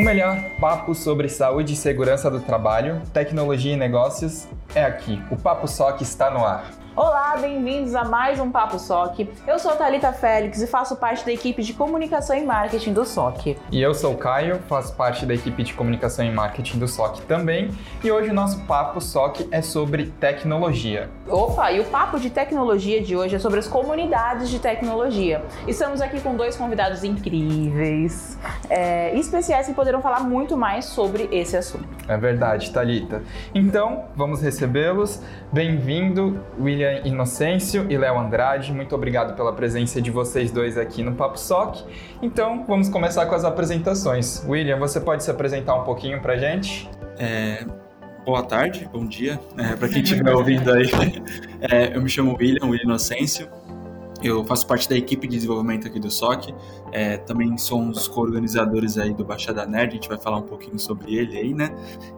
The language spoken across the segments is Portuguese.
O melhor papo sobre saúde e segurança do trabalho, tecnologia e negócios é aqui. O Papo Soc está no ar. Olá, bem-vindos a mais um Papo SOC. Eu sou Talita Félix e faço parte da equipe de comunicação e marketing do SOC. E eu sou o Caio, faço parte da equipe de comunicação e marketing do SOC também. E hoje o nosso Papo SOC é sobre tecnologia. Opa, e o papo de tecnologia de hoje é sobre as comunidades de tecnologia. Estamos aqui com dois convidados incríveis é, especiais que poderão falar muito mais sobre esse assunto. É verdade, Talita. Então, vamos recebê-los. Bem-vindo, William Inocêncio e Léo Andrade. Muito obrigado pela presença de vocês dois aqui no Papo Soc. Então, vamos começar com as apresentações. William, você pode se apresentar um pouquinho pra gente? É, boa tarde, bom dia, é, para quem estiver ouvindo aí. É, eu me chamo William, William Inocêncio. Eu faço parte da equipe de desenvolvimento aqui do SOC. É, também sou um dos co-organizadores aí do Baixada Nerd. A gente vai falar um pouquinho sobre ele aí, né?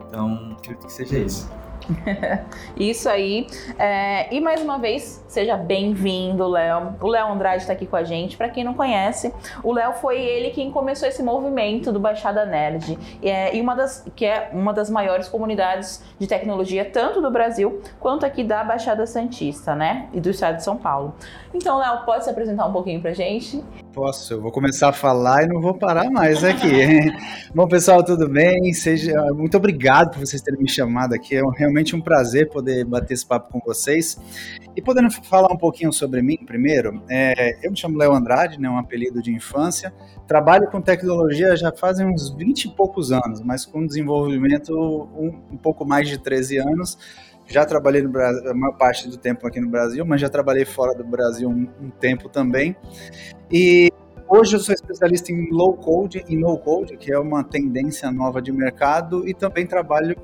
Então, acredito que seja isso. Isso aí. É, e mais uma vez, seja bem-vindo, Léo. O Léo Andrade está aqui com a gente. Para quem não conhece, o Léo foi ele quem começou esse movimento do Baixada Nerd, é, e uma das, que é uma das maiores comunidades de tecnologia, tanto do Brasil quanto aqui da Baixada Santista, né? E do estado de São Paulo. Então, Léo, pode se apresentar um pouquinho pra gente? Posso, eu vou começar a falar e não vou parar mais aqui. Bom, pessoal, tudo bem? Seja muito obrigado por vocês terem me chamado aqui. É realmente um prazer poder bater esse papo com vocês. E podendo falar um pouquinho sobre mim primeiro, é, eu me chamo Léo Andrade, né, um apelido de infância. Trabalho com tecnologia já fazem uns 20 e poucos anos, mas com desenvolvimento um, um pouco mais de 13 anos. Já trabalhei no Brasil, a maior parte do tempo aqui no Brasil, mas já trabalhei fora do Brasil um, um tempo também. E hoje eu sou especialista em low code e no code, que é uma tendência nova de mercado, e também trabalho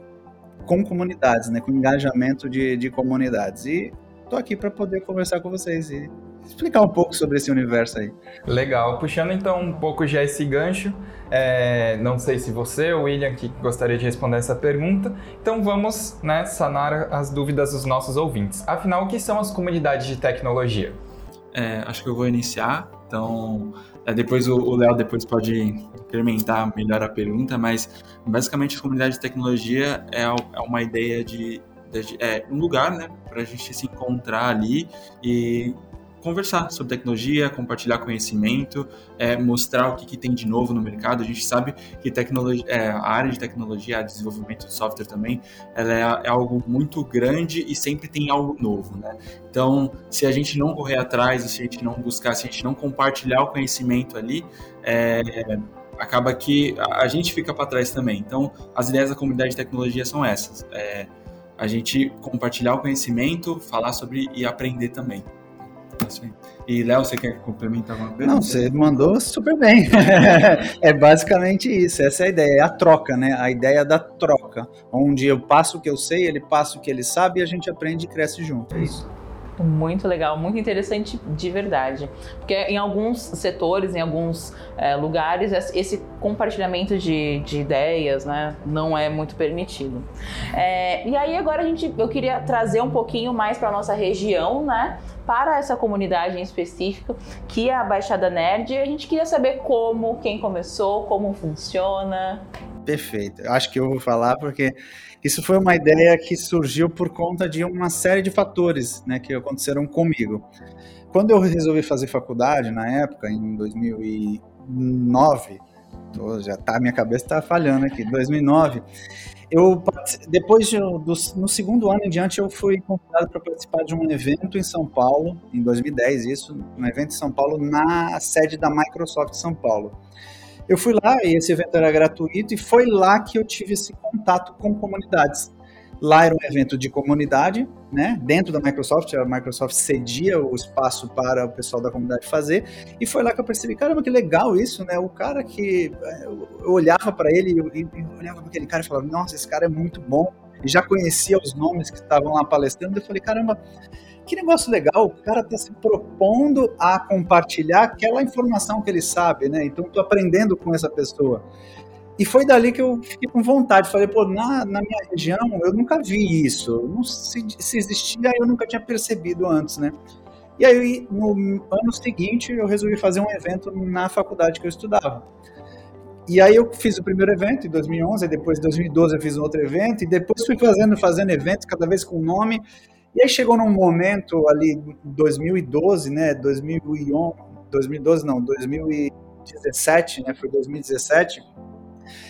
com comunidades, né, com engajamento de, de comunidades. E estou aqui para poder conversar com vocês e explicar um pouco sobre esse universo aí. Legal. Puxando então um pouco já esse gancho, é, não sei se você ou William que gostaria de responder essa pergunta, então vamos né, sanar as dúvidas dos nossos ouvintes. Afinal, o que são as comunidades de tecnologia? É, acho que eu vou iniciar, então é, depois o Léo depois pode incrementar melhor a pergunta, mas basicamente a comunidade de tecnologia é, é uma ideia de, de é um lugar, né, para a gente se encontrar ali e conversar sobre tecnologia, compartilhar conhecimento, é, mostrar o que, que, tem de novo no mercado. A gente sabe que tecnologia, é, a área de tecnologia, a desenvolvimento de software também, ela é, é, algo muito grande e sempre tem algo novo, né? Então, se a gente não correr atrás, se a gente não buscar, se a gente não compartilhar o conhecimento ali, é, acaba que a, a gente fica para trás também. Então, as ideias da comunidade de tecnologia são essas. É, a gente compartilhar o conhecimento, falar sobre e aprender também. E Léo, você quer complementar alguma coisa? Não, você mandou super bem. é basicamente isso, essa é a ideia, é a troca, né? A ideia da troca, onde eu passo o que eu sei, ele passa o que ele sabe e a gente aprende e cresce junto. É isso. Muito legal, muito interessante de verdade. Porque em alguns setores, em alguns é, lugares, esse compartilhamento de, de, ideias né, não é muito permitido. É, e aí agora a gente, eu queria trazer um pouquinho mais para a nossa região, né? Para essa comunidade em específico, que é a Baixada Nerd. A gente queria saber como, quem começou, como funciona. Perfeito. Eu acho que eu vou falar porque isso foi uma ideia que surgiu por conta de uma série de fatores né, que aconteceram comigo. Quando eu resolvi fazer faculdade, na época, em 2009, já tá, minha cabeça está falhando aqui, 2009, eu, depois, de, do, no segundo ano em diante, eu fui convidado para participar de um evento em São Paulo, em 2010, isso, um evento em São Paulo, na sede da Microsoft São Paulo. Eu fui lá e esse evento era gratuito e foi lá que eu tive esse contato com comunidades. Lá era um evento de comunidade, né? Dentro da Microsoft, a Microsoft cedia o espaço para o pessoal da comunidade fazer, e foi lá que eu percebi, caramba, que legal isso, né? O cara que eh, eu olhava para ele e olhava para aquele cara e falava, nossa, esse cara é muito bom. E já conhecia os nomes que estavam lá palestrando, eu falei, caramba, que negócio legal, o cara está se propondo a compartilhar aquela informação que ele sabe, né? Então, estou aprendendo com essa pessoa. E foi dali que eu fiquei com vontade. Falei, pô, na, na minha região eu nunca vi isso. Não, se, se existia, eu nunca tinha percebido antes, né? E aí, no ano seguinte, eu resolvi fazer um evento na faculdade que eu estudava. e aí eu fiz o primeiro evento em 2011, depois em 2012 eu fiz um outro evento, e depois fui fazendo, fazendo eventos, cada vez com nome. E aí chegou num momento ali, 2012, né, 2011, 2012 não, 2017, né, foi 2017,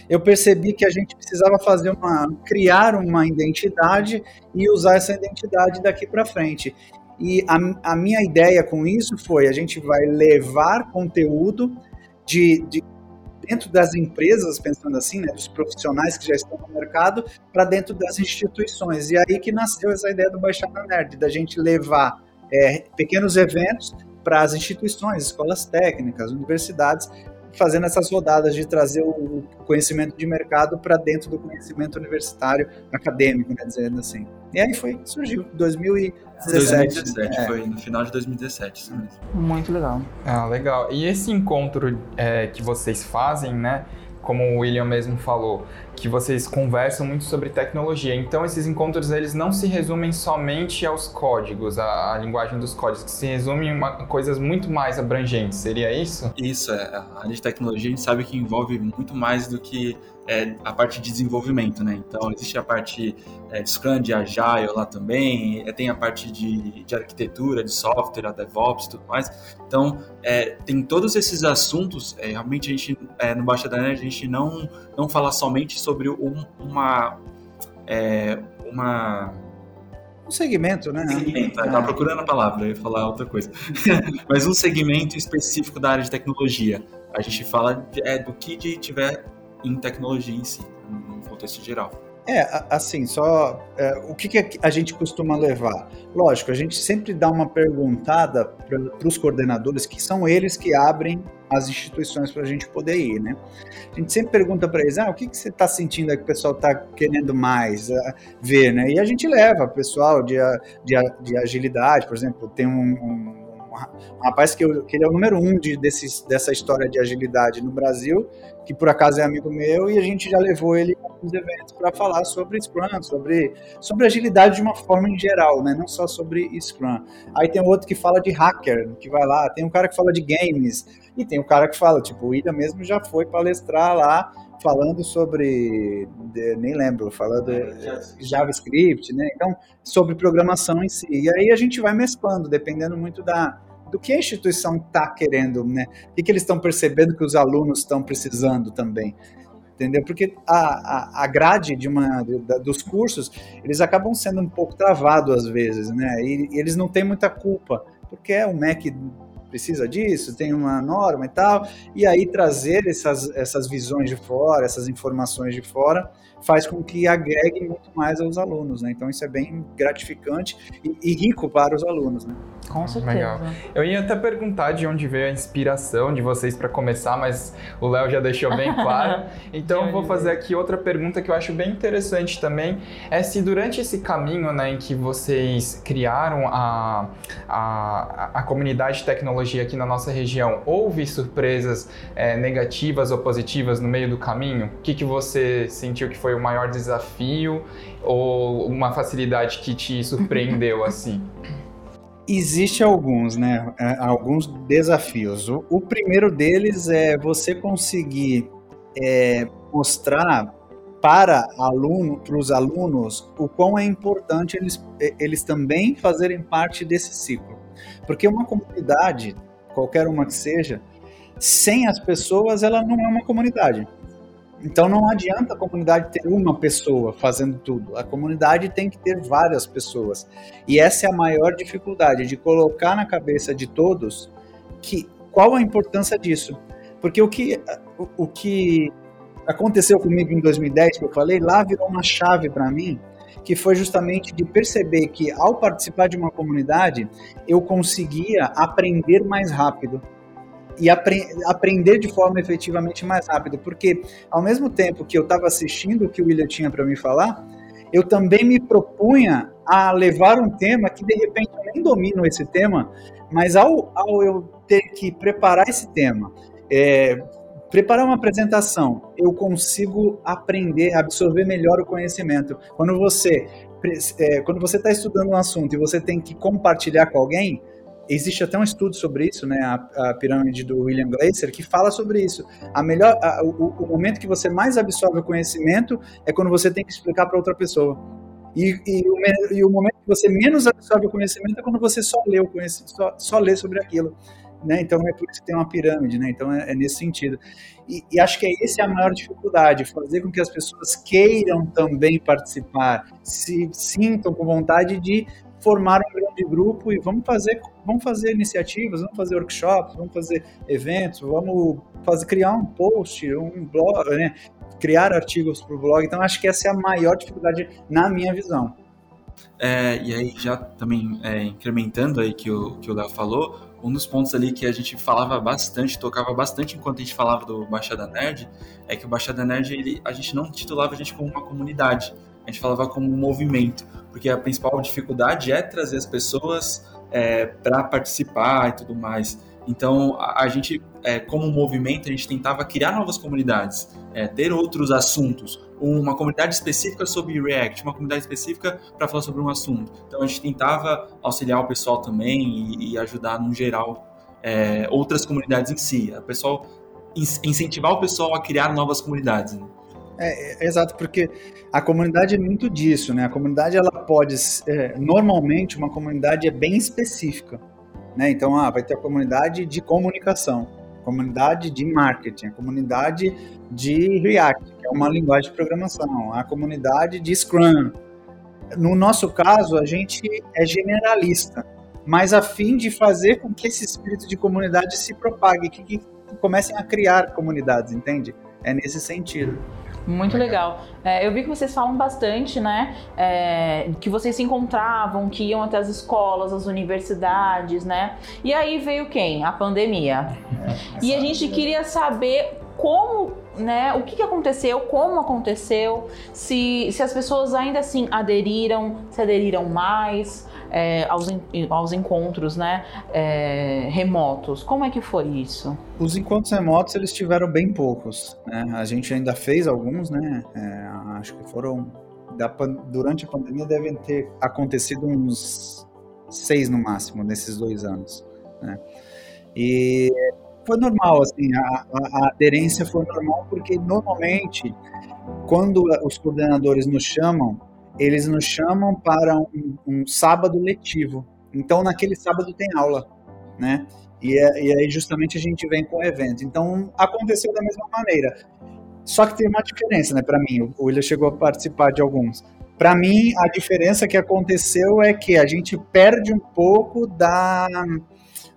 eu percebi que a gente precisava fazer uma, criar uma identidade e usar essa identidade daqui para frente. E a, a, minha ideia com isso foi: a gente vai levar conteúdo de, de dentro das empresas, pensando assim, né, dos profissionais que já estão no mercado, para dentro das instituições. E aí que nasceu essa ideia do Baixada Nerd, da gente levar é, pequenos eventos para as instituições, escolas técnicas, universidades, fazendo essas rodadas de trazer o conhecimento de mercado para dentro do conhecimento universitário acadêmico, né, dizendo assim. E aí foi, surgiu, 2017. 2017, é. foi no final de 2017, isso mesmo. Muito legal. Ah, legal. E esse encontro é, que vocês fazem, né, como o William mesmo falou, que vocês conversam muito sobre tecnologia. Então, esses encontros eles não se resumem somente aos códigos, à, à linguagem dos códigos, que se resumem em coisas muito mais abrangentes. Seria isso? Isso, é. A área de tecnologia a gente sabe que envolve muito mais do que é, a parte de desenvolvimento, né? Então, existe a parte é, de Scrum, de Agile lá também, é, tem a parte de, de arquitetura, de software, a DevOps e tudo mais. Então, é, tem todos esses assuntos, é, realmente a gente, é, no Baixa da Nerd, a gente não, não fala somente sobre um, uma... uma um segmento, né? Segmento, estava procurando a palavra, eu ia falar outra coisa. Mas um segmento específico da área de tecnologia. A gente fala de, é, do que de, tiver em tecnologia em si, no contexto geral. É, assim, só é, o que, que, a gente costuma levar? Lógico, a gente sempre dá uma perguntada para os coordenadores, que são eles que abrem as instituições para a gente poder ir, né? A gente sempre pergunta para eles, ah, o que, que você está sentindo que o pessoal está querendo mais uh, ver, né? E a gente leva pessoal de, de, de agilidade, por exemplo, tem um, um um rapaz que, eu, que ele é o número um de, desses, dessa história de agilidade no Brasil, que por acaso é amigo meu, e a gente já levou ele alguns eventos para falar sobre Scrum, sobre, sobre agilidade de uma forma em geral, né? não só sobre Scrum. Aí tem outro que fala de hacker, que vai lá, tem um cara que fala de games, e tem um cara que fala, tipo, o Ida mesmo já foi palestrar lá falando sobre, nem lembro, falando JavaScript, né? Então, sobre programação em si. E aí a gente vai mesclando, dependendo muito da, do que a instituição está querendo, né? O que, que eles estão percebendo que os alunos estão precisando também. Entendeu? Porque a, a, a grade de uma, de, dos cursos, eles acabam sendo um pouco travados às vezes, né? E, e eles não têm muita culpa, porque é o MEC precisa disso, tem uma norma e tal, e aí trazer essas, essas visões de fora, essas informações de fora, faz com que agregue muito mais aos alunos, né? Então isso é bem gratificante e, e rico para os alunos, né? Com certeza. Legal. Eu ia até perguntar de onde veio a inspiração de vocês para começar, mas o Léo já deixou bem claro. Então vou fazer aqui outra pergunta que eu acho bem interessante também, é se durante esse caminho, né, em que vocês criaram a, a, a comunidade de tecnologia aqui na nossa região, houve surpresas é, negativas ou positivas no meio do caminho? O que, que você sentiu que foi o maior desafio ou uma facilidade que te surpreendeu assim? Existe alguns, né? É, alguns desafios. O, primeiro deles é você conseguir é, mostrar para aluno, para os alunos, o quão é importante eles, eles também fazerem parte desse ciclo. Porque uma comunidade, qualquer uma que seja, sem as pessoas, ela não é uma comunidade. Então não adianta a comunidade ter uma pessoa fazendo tudo. A comunidade tem que ter várias pessoas. E essa é a maior dificuldade de colocar na cabeça de todos que qual a importância disso. Porque o que o, o que aconteceu comigo em 2010 que eu falei, lá virou uma chave para mim, que foi justamente de perceber que ao participar de uma comunidade, eu conseguia aprender mais rápido e apre aprender de forma efetivamente mais rápida, porque ao mesmo tempo que eu estava assistindo o que o William tinha para me falar, eu também me propunha a levar um tema que de repente eu nem domino esse tema, mas ao, ao eu ter que preparar esse tema, é, preparar uma apresentação, eu consigo aprender, absorver melhor o conhecimento. Quando você é, quando você está estudando um assunto e você tem que compartilhar com alguém, existe até um estudo sobre isso, né, a, a, pirâmide do William Glaser, que fala sobre isso. A melhor, a, o, o, momento que você mais absorve o conhecimento é quando você tem que explicar para outra pessoa. E, e, o, e, o, momento que você menos absorve o conhecimento é quando você só lê, o só, só lê sobre aquilo. Né? Então é por isso que tem uma pirâmide, né? Então é, é nesse sentido. E, e, acho que é essa é a maior dificuldade, fazer com que as pessoas queiram também participar, se sintam com vontade de formar um grande grupo e vamos fazer, vamos fazer iniciativas, vamos fazer workshops, vamos fazer eventos, vamos fazer criar um post, um blog, né? criar artigos para o blog. Então acho que essa é a maior dificuldade na minha visão. É, e aí já também é, incrementando aí que o que o Léo falou, um dos pontos ali que a gente falava bastante, tocava bastante enquanto a gente falava do Baixada Nerd, é que o Baixada Nerd ele, a gente não titulava a gente como uma comunidade, a gente falava como movimento, porque a principal dificuldade é trazer as pessoas é, para participar e tudo mais. Então, a, a gente, é, como movimento, a gente tentava criar novas comunidades, é, ter outros assuntos, uma comunidade específica sobre React, uma comunidade específica para falar sobre um assunto. Então, a gente tentava auxiliar o pessoal também e, e ajudar, no geral, é, outras comunidades em si. O pessoal incentivar o pessoal a criar novas comunidades. Né? É, é, exato, porque a comunidade é muito disso, né? A comunidade ela pode, é, normalmente, uma comunidade é bem específica, né? Então, ah, vai ter a comunidade de comunicação, comunidade de marketing, a comunidade de React, que é uma linguagem de programação, a comunidade de Scrum. No nosso caso, a gente é generalista, mas a fim de fazer com que esse espírito de comunidade se propague, que, que comecem a criar comunidades, entende? É nesse sentido. Muito legal. É, eu vi que vocês falam bastante, né? É, que vocês se encontravam, que iam até as escolas, as universidades, né? E aí veio quem? A pandemia. É, e a gente queria saber como, né? O que, que aconteceu, como aconteceu, se, se as pessoas ainda assim aderiram, se aderiram mais é, aos, aos encontros né, é, remotos. Como é que foi isso? Os encontros remotos eles tiveram bem poucos. Né? A gente ainda fez alguns, né? É, acho que foram da, durante a pandemia devem ter acontecido uns seis no máximo nesses dois anos. Né? E foi normal, assim, a, a, aderência foi normal porque normalmente quando os coordenadores nos chamam eles nos chamam para um, um sábado letivo. Então, naquele sábado tem aula, né? E, é, e, aí, justamente, a gente vem com o evento. Então, aconteceu da mesma maneira. Só que tem uma diferença, né, para mim. O William chegou a participar de alguns. Para mim, a diferença que aconteceu é que a gente perde um pouco da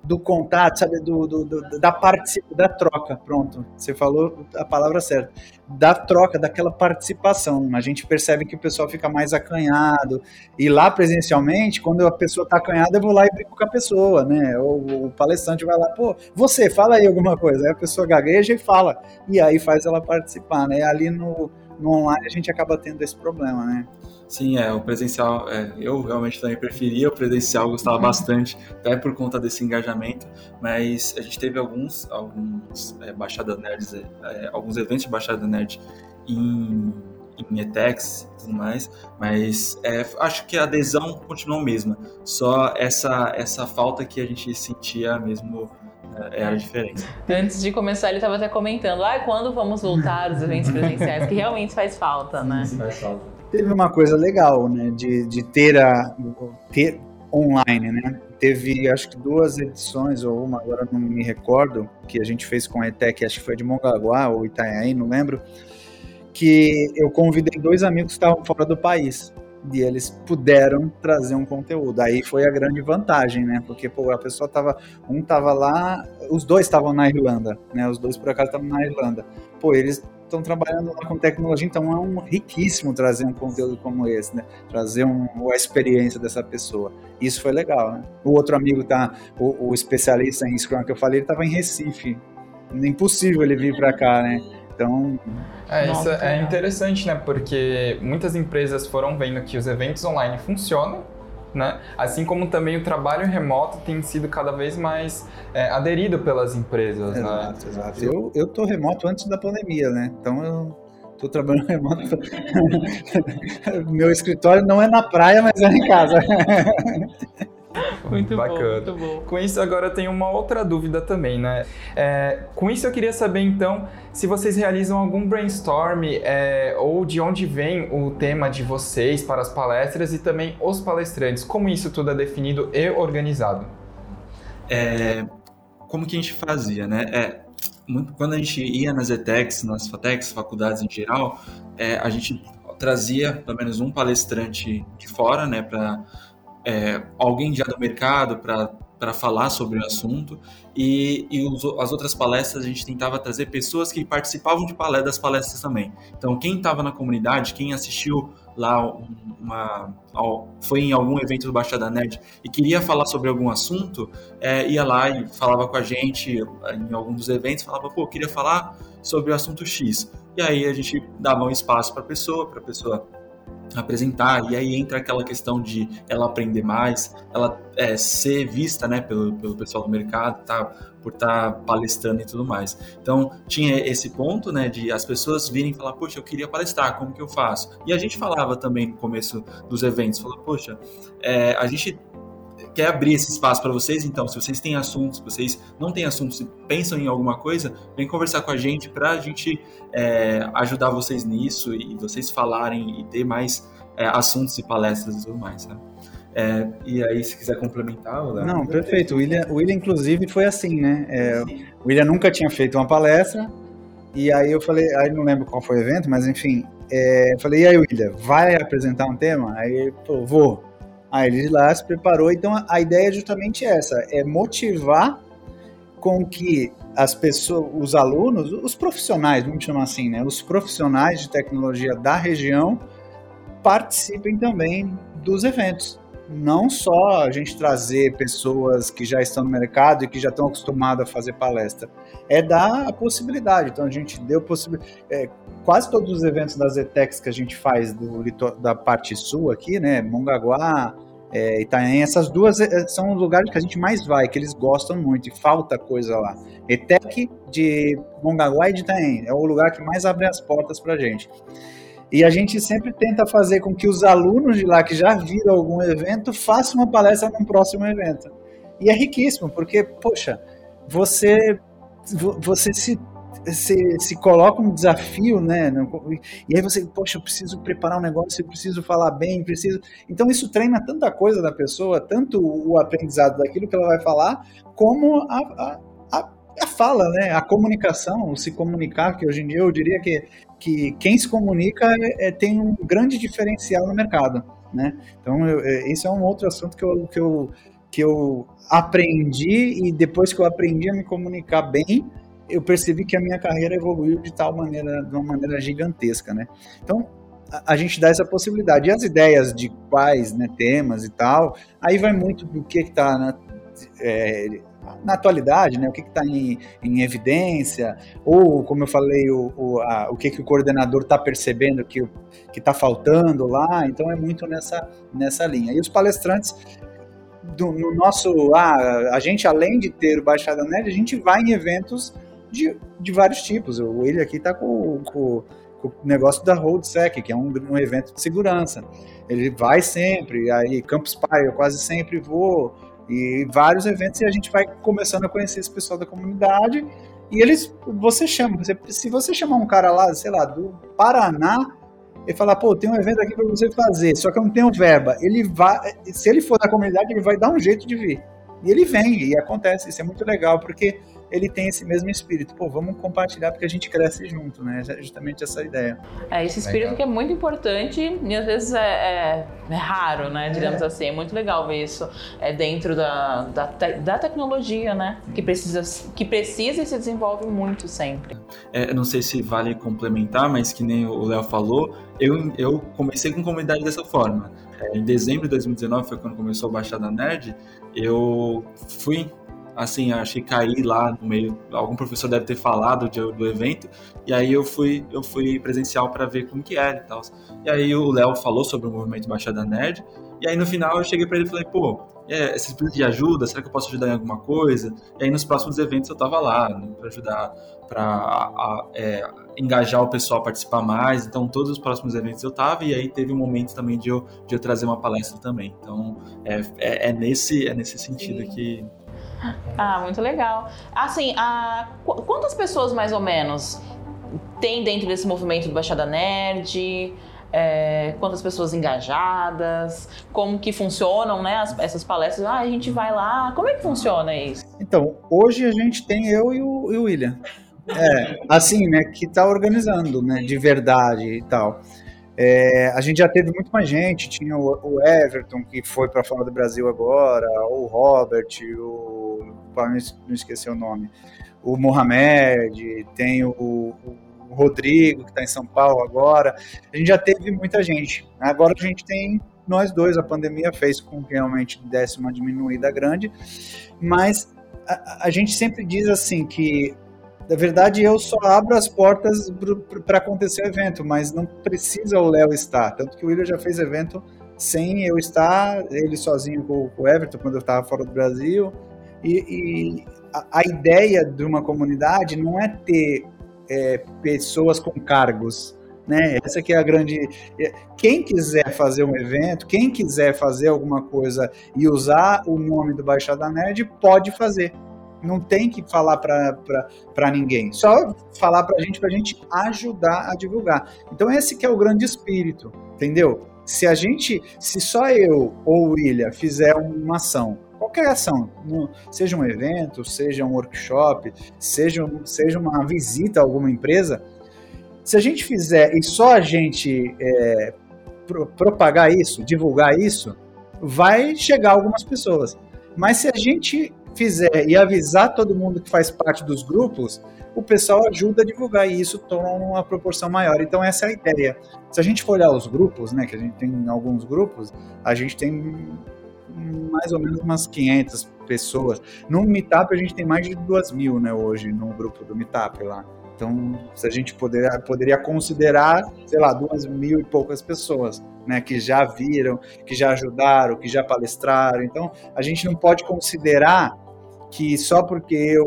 do contato, sabe, do, do, do, da parte da troca, pronto, você falou a palavra certa, da troca, daquela participação. A gente percebe que o pessoal fica mais acanhado. E lá presencialmente, quando a pessoa está acanhada, eu vou lá e brinco com a pessoa, né? Ou o palestrante vai lá, pô, você, fala aí alguma coisa. Aí a pessoa gagueja e fala. E aí faz ela participar, né? Ali no, no online a gente acaba tendo esse problema, né? Sim, é, o presencial, é, eu realmente também preferia o presencial, gostava uhum. bastante, até por conta desse engajamento, mas a gente teve alguns, alguns é, Baixada Nerds, é, é alguns eventos de Baixada Nerd em, em ETEX e tudo mais, mas é, acho que a adesão continuou a mesma, só essa, essa falta que a gente sentia mesmo é a diferença. Antes de começar, ele estava até comentando, ah, quando vamos voltar aos eventos presenciais, que realmente faz falta, né? Sim, faz falta teve uma coisa legal, né, de, de ter a ter online, né? Teve acho que duas edições ou uma, agora não me recordo, que a gente fez com a ETEC, acho que foi de Mongaguá ou Itanhaém, não lembro, que eu convidei dois amigos que estavam fora do país e eles puderam trazer um conteúdo. Aí foi a grande vantagem, né? Porque pô, a pessoa tava, um tava lá, os dois estavam na Irlanda, né? Os dois por acaso estavam na Irlanda. Pô, eles estão trabalhando lá com tecnologia, então é um riquíssimo trazer um conteúdo como esse, né? Trazer um, a experiência dessa pessoa. Isso foi legal, né? O outro amigo tá, o, o especialista em Scrum que eu falei, ele estava em Recife. Impossível ele vir para cá, né? Então. É, isso é interessante, né? Porque muitas empresas foram vendo que os eventos online funcionam né? Assim como também o trabalho remoto tem sido cada vez mais é, aderido pelas empresas. Né? Exato, né? exato. Eu, eu tô remoto antes da pandemia, né? Então eu tô trabalhando remoto. Meu escritório não é na praia, mas é em casa. Muito Bacana. bom, muito bom. Com isso, agora eu tenho uma outra dúvida também, né? É, com isso, eu queria saber, então, se vocês realizam algum brainstorm é, ou de onde vem o tema de vocês para as palestras e também os palestrantes. Como isso tudo é definido e organizado? É, como que a gente fazia, né? É, muito, quando a gente ia nas ETECs, nas FATECs, faculdades em geral, é, a gente trazia pelo menos um palestrante de fora, né, para é, alguém já do mercado para falar sobre o assunto e, e os, as outras palestras a gente tentava trazer pessoas que participavam de palestras, das palestras também. Então quem estava na comunidade, quem assistiu lá uma, foi em algum evento do Baixada Nerd e queria falar sobre algum assunto, é, ia lá e falava com a gente em algum dos eventos, falava, pô, queria falar sobre o assunto X. E aí a gente dava um espaço para a pessoa, para a pessoa apresentar, e aí entra aquela questão de ela aprender mais, ela é, ser vista né, pelo, pelo pessoal do mercado, tá, por estar tá palestrando e tudo mais. Então, tinha esse ponto né, de as pessoas virem falar, poxa, eu queria palestrar, como que eu faço? E a gente falava também no começo dos eventos, falou, poxa, é, a gente quer abrir esse espaço para vocês, então, se vocês têm assuntos, se vocês não têm assuntos, se pensam em alguma coisa, vem conversar com a gente para a gente é, ajudar vocês nisso e vocês falarem e ter mais é, assuntos e palestras e tudo mais, né? É, e aí, se quiser complementar, Léo. Não, perfeito. O William, o William, inclusive, foi assim, né? É, o William nunca tinha feito uma palestra, e aí eu falei, aí não lembro qual foi o evento, mas enfim, é, eu falei, e aí, William, vai apresentar um tema? Aí ele falou, vou. Aí ele lá se preparou. Então a ideia é justamente essa: é motivar com que as pessoas, os alunos, os profissionais, vamos chamar assim, né? Os profissionais de tecnologia da região participem também dos eventos. Não só a gente trazer pessoas que já estão no mercado e que já estão acostumadas a fazer palestra, é dar a possibilidade. Então a gente deu possibilidade. É, quase todos os eventos das ETECs que a gente faz do, da parte sul aqui, né? Mongaguá, é, Itanhaém, essas duas é, são os lugares que a gente mais vai, que eles gostam muito e falta coisa lá. ETEC de Mongaguá e de Itanhaém é o lugar que mais abre as portas para gente. E a gente sempre tenta fazer com que os alunos de lá que já viram algum evento façam uma palestra num próximo evento. E é riquíssimo, porque, poxa, você, você se se, se coloca um desafio, né? E aí você, poxa, eu preciso preparar um negócio, eu preciso falar bem, preciso. Então isso treina tanta coisa da pessoa, tanto o aprendizado daquilo que ela vai falar, como a, a, a, fala, né? A comunicação, se comunicar, que hoje em dia eu diria que que quem se comunica é, é, tem um grande diferencial no mercado, né? Então, eu, é, esse é um outro assunto que eu, que, eu, que eu aprendi e depois que eu aprendi a me comunicar bem, eu percebi que a minha carreira evoluiu de tal maneira, de uma maneira gigantesca, né? Então, a, a gente dá essa possibilidade. E as ideias de quais né, temas e tal, aí vai muito do que está na, é, na atualidade, né, o que está em, em, evidência, ou, como eu falei, o, o, a, o que, que o coordenador está percebendo que está faltando lá, então é muito nessa, nessa linha. E os palestrantes, do, no nosso, ah, a gente além de ter o Baixada Nerd, a gente vai em eventos de, de vários tipos, o William aqui está com, com, com, o negócio da RoadSec, que é um, um evento de segurança, ele vai sempre, aí Campus Party eu quase sempre vou, e vários eventos e a gente vai começando a conhecer esse pessoal da comunidade e eles, você chama, você, se você chamar um cara lá, sei lá, do Paraná e falar, pô, tem um evento aqui para você fazer, só que eu não tenho verba, ele vai, se ele for da comunidade, ele vai dar um jeito de vir. E ele vem, e acontece, isso é muito legal, porque ele tem esse mesmo espírito. Pô, vamos compartilhar porque a gente cresce junto, né? É justamente essa ideia. É, esse espírito legal. que é muito importante e às vezes é, é, é raro, né? Digamos é. assim. É muito legal ver isso é, dentro da, da, da tecnologia, né? Que precisa, que precisa e se desenvolve muito sempre. É, não sei se vale complementar, mas que nem o Léo falou, eu, eu comecei com comunidade dessa forma. É, em dezembro de 2019 foi quando começou a Baixada Nerd. Eu fui assim, achei cair lá no meio, algum professor deve ter falado de, do evento, e aí eu fui, eu fui presencial para ver como que era e tal. E aí o Léo falou sobre o movimento Baixada Nerd, E aí no final eu cheguei para ele e falei, pô, é, vocês precisam de ajuda? Será que eu posso ajudar em alguma coisa? E aí nos próximos eventos eu tava lá, né, para ajudar, para é, engajar o pessoal a participar mais. Então todos os próximos eventos eu tava e aí teve um momento também de eu, de eu trazer uma palestra também. Então é, é, é nesse, é nesse sentido Sim. que ah, muito legal. Assim, a, quantas pessoas mais ou menos tem dentro desse movimento do Baixada Nerd? É, quantas pessoas engajadas? Como que funcionam, né? As, essas palestras? Ah, a gente vai lá. Como é que funciona isso? Então, hoje a gente tem eu e o, e o William. É, assim, né? Que tá organizando, né? De verdade e tal. É, a gente já teve muito mais gente, tinha o, o Everton, que foi para fora do Brasil agora, o Robert, o. não esqueci o nome, o Mohamed, tem o, o Rodrigo, que está em São Paulo agora. A gente já teve muita gente. Agora a gente tem nós dois, a pandemia fez com que realmente desse uma diminuída grande, mas a, a gente sempre diz assim que na verdade, eu só abro as portas para acontecer o evento, mas não precisa o Léo estar. Tanto que o William já fez evento sem eu estar, ele sozinho com, o Everton, quando eu estava fora do Brasil. E, e a, a, ideia de uma comunidade não é ter é, pessoas com cargos. Né? Essa que é a grande. É, quem quiser fazer um evento, quem quiser fazer alguma coisa e usar o nome do Baixada Nerd, pode fazer não tem que falar para ninguém, só falar para a gente, para a gente ajudar a divulgar. Então esse que é o grande espírito, entendeu? Se a gente, se só eu ou o William fizer uma ação, qualquer ação, seja um evento, seja um workshop, seja, seja uma visita a alguma empresa, se a gente fizer e só a gente é, pro, propagar isso, divulgar isso, vai chegar algumas pessoas. Mas se a gente fizer e avisar todo mundo que faz parte dos grupos, o pessoal ajuda a divulgar e isso toma uma proporção maior. Então essa é a ideia. Se a gente for olhar os grupos, né, que a gente tem alguns grupos, a gente tem mais ou menos umas 500 pessoas. No Meetup a gente tem mais de 2 mil, né, hoje no grupo do Meetup lá. Então, se a gente poder, poderia considerar, sei lá, duas mil e poucas pessoas, né, que já viram, que já ajudaram, que já palestraram. Então, a gente não pode considerar que só porque eu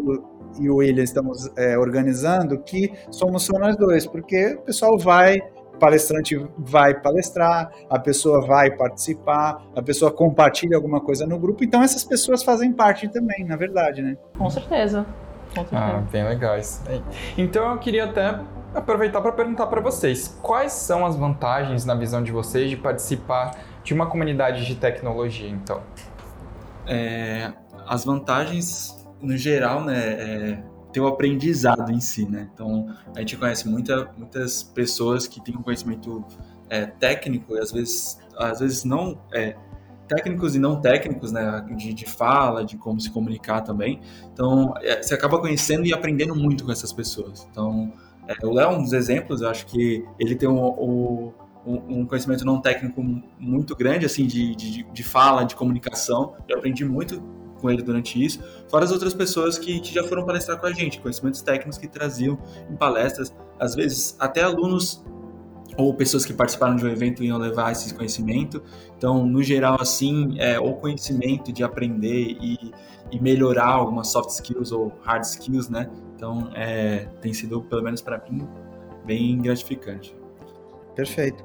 e o William estamos é, organizando que somos só nós dois, porque o pessoal vai, o palestrante vai palestrar, a pessoa vai participar, a pessoa compartilha alguma coisa no grupo, então essas pessoas fazem parte também, na verdade, né? Com certeza. Com certeza. Ah, bem legal isso aí. Então eu queria até aproveitar para perguntar para vocês, quais são as vantagens na visão de vocês de participar de uma comunidade de tecnologia, então? É, as vantagens, no geral, né, é ter o aprendizado em si, né? Então, a gente conhece muita, muitas pessoas que têm um conhecimento é, técnico e às vezes, às vezes não é, técnicos e não técnicos, né, de, de, fala, de como se comunicar também. Então, é, você acaba conhecendo e aprendendo muito com essas pessoas. Então, é, o Léo é um dos exemplos, eu acho que ele tem um, um, um conhecimento não técnico muito grande, assim, de, de, de fala, de comunicação. Eu aprendi muito com ele durante isso, fora as outras pessoas que, que já foram palestrar com a gente, conhecimentos técnicos que traziam em palestras, às vezes até alunos ou pessoas que participaram de um evento iam levar esse conhecimento. Então, no geral, assim, é o conhecimento de aprender e, e melhorar algumas soft skills ou hard skills, né? Então, é, tem sido, pelo menos para mim, bem gratificante. Perfeito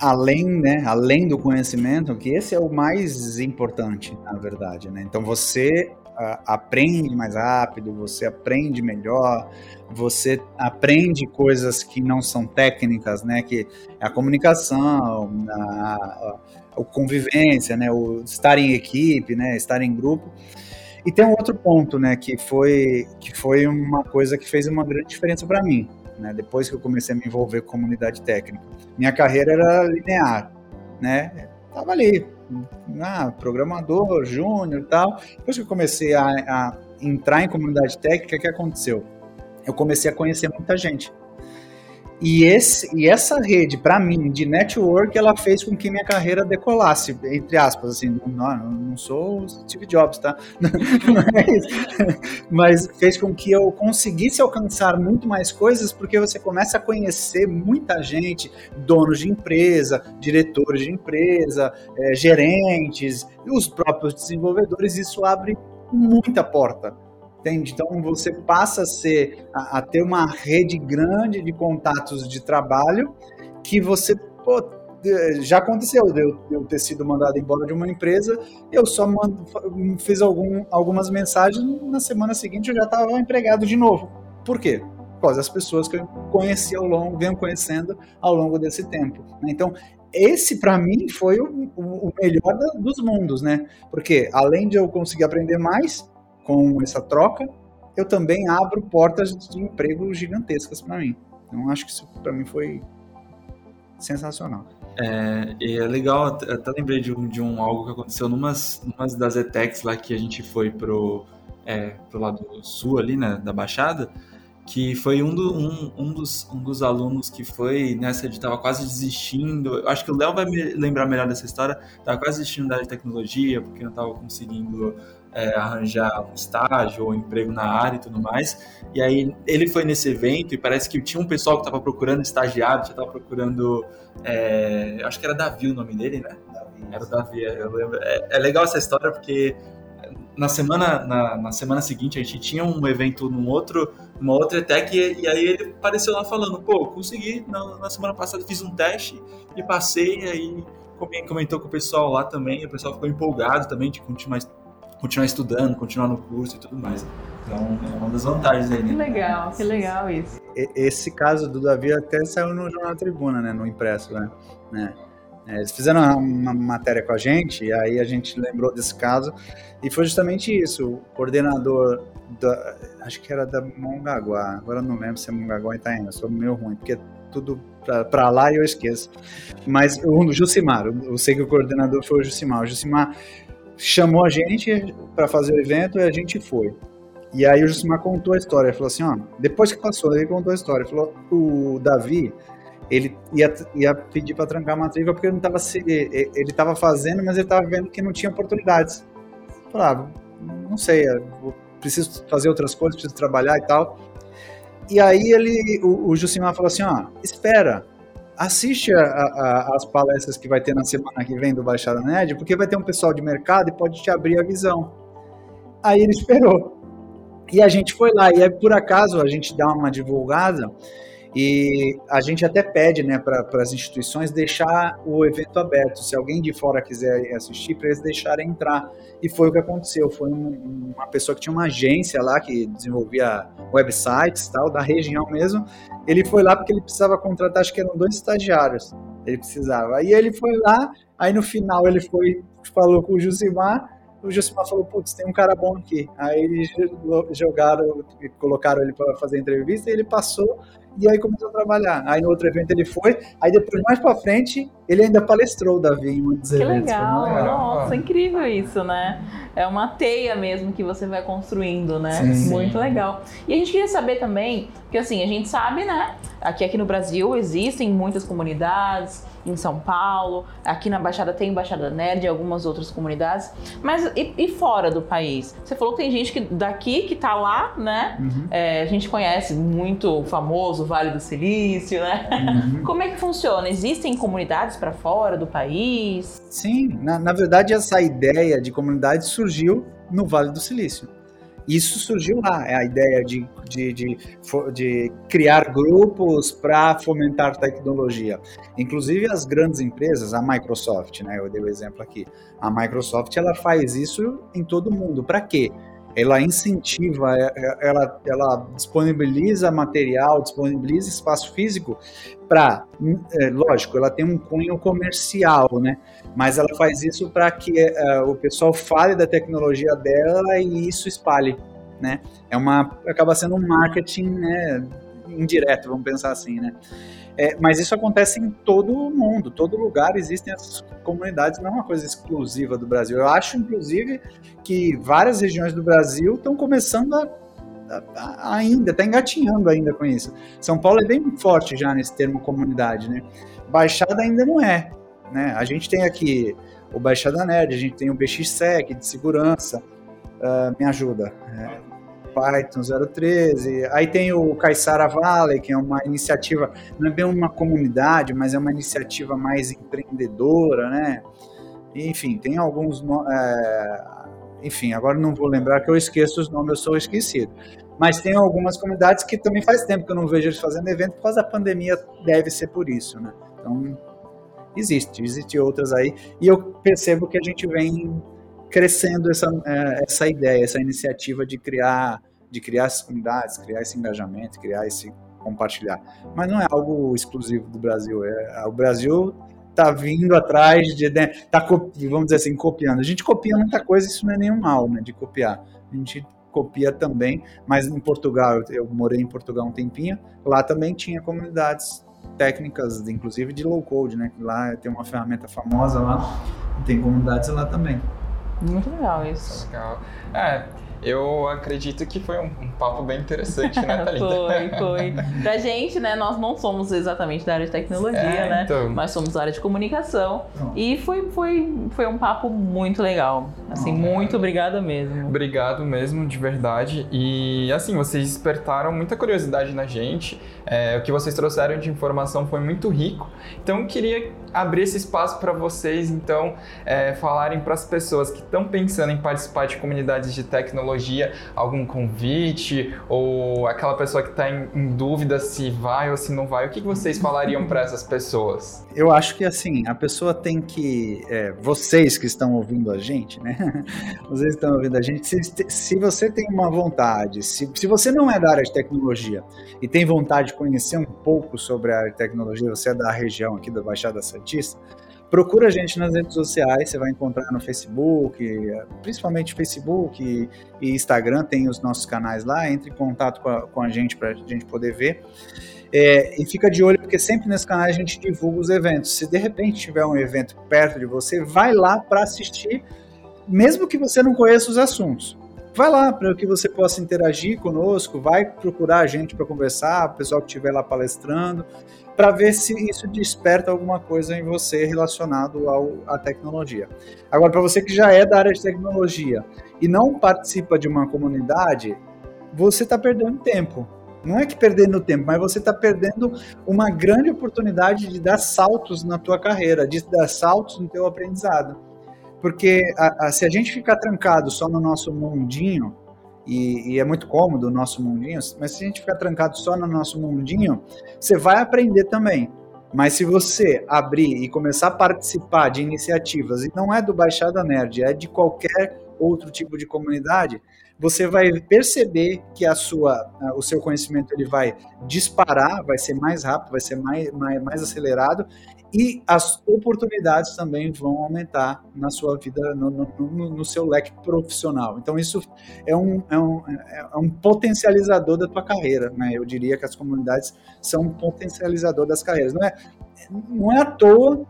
além, né, além do conhecimento, que esse é o mais importante, na verdade, né? Então você uh, aprende mais rápido, você aprende melhor, você aprende coisas que não são técnicas, né? Que é a comunicação, a, a, a convivência, né? O estar em equipe, né? Estar em grupo. E tem um outro ponto, né? Que foi que foi uma coisa que fez uma grande diferença para mim né? Depois que eu comecei a me envolver com comunidade técnica, minha carreira era linear, né? Tava ali, ah, programador, júnior, tal. Depois que eu comecei a, a entrar em comunidade técnica, o que aconteceu? Eu comecei a conhecer muita gente. E, esse, e essa rede, para mim, de network, ela fez com que minha carreira decolasse, entre aspas, assim, não, não sou Steve Jobs, tá? mas, mas, fez com que eu conseguisse alcançar muito mais coisas, porque você começa a conhecer muita gente, donos de empresa, diretores de empresa, é, gerentes, os próprios desenvolvedores, isso abre muita porta Entende? Então você passa a ser a, a, ter uma rede grande de contatos de trabalho que você pô, já aconteceu de eu, de eu, ter sido mandado embora de uma empresa, eu só mando, fiz algum, algumas mensagens, na semana seguinte eu já estava empregado de novo. Por quê? Por das pessoas que eu conheci ao longo, venho conhecendo ao longo desse tempo. Né? Então, esse para mim foi o, o melhor dos mundos, né? Porque além de eu conseguir aprender mais, com essa troca, eu também abro portas de emprego gigantescas para mim. Então, acho que isso para mim foi sensacional. É, e é legal, até lembrei de um, de um algo que aconteceu numas, numas das ETECs lá que a gente foi pro, é, pro lado sul ali, né, da Baixada, que foi um, do, um, um, dos, um dos alunos que foi nessa de estava quase desistindo. Eu acho que o Léo vai me lembrar melhor dessa história. Estava quase desistindo da área de tecnologia porque não estava conseguindo é, arranjar um estágio ou um emprego na área e tudo mais. E aí ele foi nesse evento e parece que tinha um pessoal que estava procurando estagiário, já estava procurando. É, acho que era Davi o nome dele, né? Davi. Era o Davi, eu lembro. É, é, legal essa história porque na semana, na, na, semana seguinte a gente tinha um evento num outro, numa outra ETEC e, e aí ele apareceu lá falando, pô, consegui, na, na semana passada fiz um teste e passei, aí comentou com o pessoal lá também, o pessoal ficou empolgado também de continuar continuar estudando, continuar no curso e tudo mais. Então, é uma das vantagens aí, né? Que legal, que legal isso. Esse caso do Davi até saiu no Jornal Tribuna, né? No impresso, né? né? É, eles fizeram uma matéria com a gente, e aí a gente lembrou desse caso, e foi justamente isso. O coordenador, da, acho que era da Mongaguá, agora não lembro se é Mongaguá ou eu sou meio ruim, porque tudo para lá e eu esqueço. Mas o Jucimar, eu sei que o coordenador foi o Jucimar. O Jucimar chamou a gente para fazer o evento e a gente foi. E aí o Josimar contou a história, ele falou assim, ó, depois que passou, ele contou a história, ele falou, o Davi, ele ia, ia pedir para trancar a matrícula porque ele não tava se, ele estava fazendo, mas ele estava vendo que não tinha oportunidades. Falava, ah, não sei, preciso fazer outras coisas, preciso trabalhar e tal. E aí ele, o, o Jusimar falou assim, ó, espera, assiste a, a, as palestras que vai ter na semana que vem do Baixada Nerd, porque vai ter um pessoal de mercado e pode te abrir a visão. Aí ele esperou. E a gente foi lá, e aí por acaso a gente dá uma divulgada e a gente até pede né, para as instituições deixar o evento aberto. Se alguém de fora quiser assistir, para eles deixarem entrar. E foi o que aconteceu. Foi um, uma pessoa que tinha uma agência lá que desenvolvia websites tal, da região mesmo. Ele foi lá porque ele precisava contratar, acho que eram dois estagiários. Ele precisava. Aí ele foi lá, aí no final ele foi, falou com o Jusimar o Josimar falou, putz, tem um cara bom aqui. Aí eles jogaram, colocaram ele para fazer entrevista e ele passou e aí começou a trabalhar. Aí no outro evento ele foi, aí depois mais para frente ele ainda palestrou o Davi em um dos que eventos. Legal. legal, nossa, incrível isso, né? É uma teia mesmo que você vai construindo, né? Sim, Muito sim. legal. E a gente queria saber também, que assim, a gente sabe, né? Aqui, aqui no Brasil existem muitas comunidades, em São Paulo, aqui na Baixada tem Baixada Nerd e algumas outras comunidades, mas e, e, fora do país? Você falou que tem gente que daqui que tá lá, né? Uhum. É, a gente conhece muito famoso Vale do Silício, né? Uhum. Como é que funciona? Existem comunidades para fora do país? Sim, na, na verdade essa ideia de comunidade surgiu no Vale do Silício. Isso surgiu lá, é a ideia de, de, de, de criar grupos para fomentar tecnologia. Inclusive as grandes empresas, a Microsoft, né, eu dei o exemplo aqui, a Microsoft ela faz isso em todo mundo. Para quê? Ela incentiva, é, é, ela, ela disponibiliza material, disponibiliza espaço físico para, é, lógico, ela tem um cunho comercial, né? Mas ela faz isso para que é, o pessoal fale da tecnologia dela e isso espalhe, né? É uma, acaba sendo um marketing, né? Indireto, vamos pensar assim, né? É, mas isso acontece em todo o mundo, todo lugar existem essas comunidades, não é uma coisa exclusiva do Brasil. Eu acho, inclusive, que várias regiões do Brasil estão começando a, ainda, está engatinhando ainda com isso. São Paulo é bem forte já nesse termo comunidade, né? Baixada ainda não é, né? A gente tem aqui o Baixada Nerd, a gente tem o BXSEC de segurança, uh, me ajuda. É, Python 013. Aí tem o Caissara Valley, que é uma iniciativa, não é bem uma comunidade, mas é uma iniciativa mais empreendedora, né? Enfim, tem alguns. É, enfim, agora não vou lembrar que eu esqueço os nomes, eu sou esquecido. Mas tem algumas comunidades que também faz tempo que eu não vejo eles fazendo evento, por causa da pandemia, deve ser por isso, né? Então, existe, existe outras aí. E eu percebo que a gente vem crescendo essa, é, essa ideia, essa iniciativa de criar, de criar essas comunidades, criar esse engajamento, criar esse compartilhar. Mas não é algo exclusivo do Brasil. É, o Brasil está vindo atrás de, né, tá, vamos dizer assim, copiando. A gente copia muita coisa, isso não é nenhum mal, né, de copiar. A gente copia também, mas em Portugal, eu morei em Portugal um tempinho, lá também tinha comunidades técnicas, inclusive de low code, né, lá tem uma ferramenta famosa lá, tem comunidades lá também. Muito legal isso. Legal. É, eu acredito que foi um, um papo bem interessante, né, Thalita? foi, foi. Pra gente, né, nós não somos exatamente da área de tecnologia, é, né? Então... Mas somos da área de comunicação. E foi, foi, foi um papo muito legal. Assim, muito obrigada mesmo. Obrigado mesmo, de verdade. E, assim, vocês despertaram muita curiosidade na gente. É, o que vocês trouxeram de informação foi muito rico. Então, eu queria abrir esse espaço para vocês, então, é, falarem para as pessoas que estão pensando em participar de comunidades de tecnologia, algum convite, ou aquela pessoa que está em, em, dúvida se vai ou se não vai, o que, que vocês falariam para essas pessoas? Eu acho que, assim, a pessoa tem que. É, vocês que estão ouvindo a gente, né? Vocês estão ouvindo a gente, se, se você tem uma vontade, se, se você não é da área de tecnologia e tem vontade de conhecer um pouco sobre a área de tecnologia, você é da região aqui da Baixada Santista, procura a gente nas redes sociais, você vai encontrar no Facebook, principalmente Facebook e, Instagram, tem os nossos canais lá, entre em contato com a, com a gente para a gente poder ver. É, e fica de olho, porque sempre nesse canal a gente divulga os eventos. Se de repente tiver um evento perto de você, vai lá para assistir, mesmo que você não conheça os assuntos vai lá para que você possa interagir conosco, vai procurar a gente para conversar, o pessoal que estiver lá palestrando, para ver se isso desperta alguma coisa em você relacionado ao, à tecnologia. Agora, para você que já é da área de tecnologia e não participa de uma comunidade, você está perdendo tempo. Não é que perdendo tempo, mas você está perdendo uma grande oportunidade de dar saltos na tua carreira, de dar saltos no teu aprendizado. Porque a, a, se a gente ficar trancado só no nosso mundinho, e, e, é muito cômodo o nosso mundinho, mas se a gente ficar trancado só no nosso mundinho, você vai aprender também. Mas se você abrir e começar a participar de iniciativas, e não é do Baixada Nerd, é de qualquer outro tipo de comunidade, você vai perceber que a sua, o seu conhecimento ele vai disparar, vai ser mais rápido, vai ser mais, mais, mais acelerado e as oportunidades também vão aumentar na sua vida, no, no, no seu leque profissional. Então, isso é um, é, um, é um potencializador da tua carreira. Né? Eu diria que as comunidades são um potencializador das carreiras. Não é, não é à toa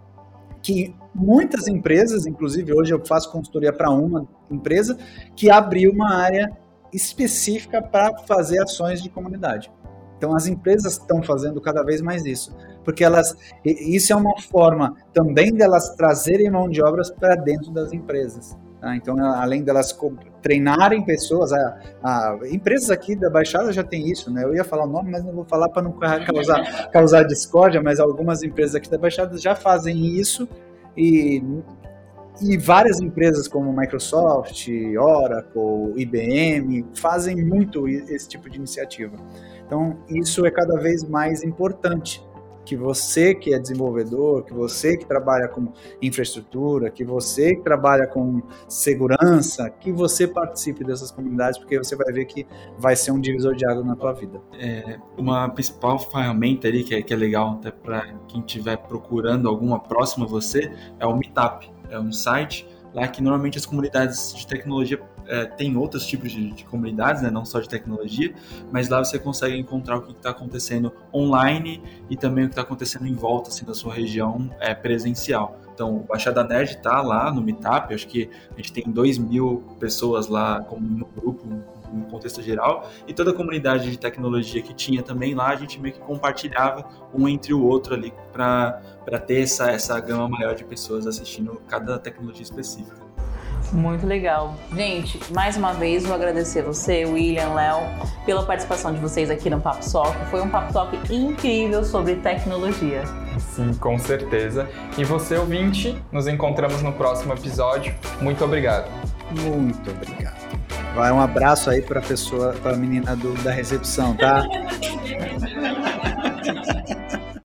que muitas empresas, inclusive hoje eu faço consultoria para uma empresa, que abriu uma área específica para fazer ações de comunidade. Então as empresas estão fazendo cada vez mais isso, porque elas isso é uma forma também delas trazerem mão de obras para dentro das empresas. Tá? Então, além delas treinarem pessoas, a, a, empresas aqui da Baixada já tem isso, né? Eu ia falar o nome, mas não vou falar para não causar, causar discórdia, mas algumas empresas aqui da Baixada já fazem isso e, e várias empresas como Microsoft, Oracle, IBM fazem muito esse tipo de iniciativa. Então, isso é cada vez mais importante que você que é desenvolvedor, que você que trabalha com infraestrutura, que você que trabalha com segurança, que você participe dessas comunidades, porque você vai ver que vai ser um divisor de água na tua vida. É, uma principal ferramenta ali que é, que é legal até para quem estiver procurando alguma próxima a você é o Meetup. É um site lá que normalmente as comunidades de tecnologia é, tem outros tipos de, de comunidades, né, não só de tecnologia, mas lá você consegue encontrar o que está acontecendo online e também o que está acontecendo em volta assim, da sua região é, presencial. Então, o Baixada Nerd está lá no Meetup, acho que a gente tem 2 mil pessoas lá como no grupo, no contexto geral, e toda a comunidade de tecnologia que tinha também lá, a gente meio que compartilhava um entre o outro ali para ter essa, essa gama maior de pessoas assistindo cada tecnologia específica. Muito legal. Gente, mais uma vez vou agradecer você, William, Léo, pela participação de vocês aqui no Papo Soc. Foi um Papo Soc incrível sobre tecnologia. Sim, com certeza. E você, ouvinte, nos encontramos no próximo episódio. Muito obrigado. Muito obrigado. Vai um abraço aí para a pessoa, para a menina do, da recepção, tá?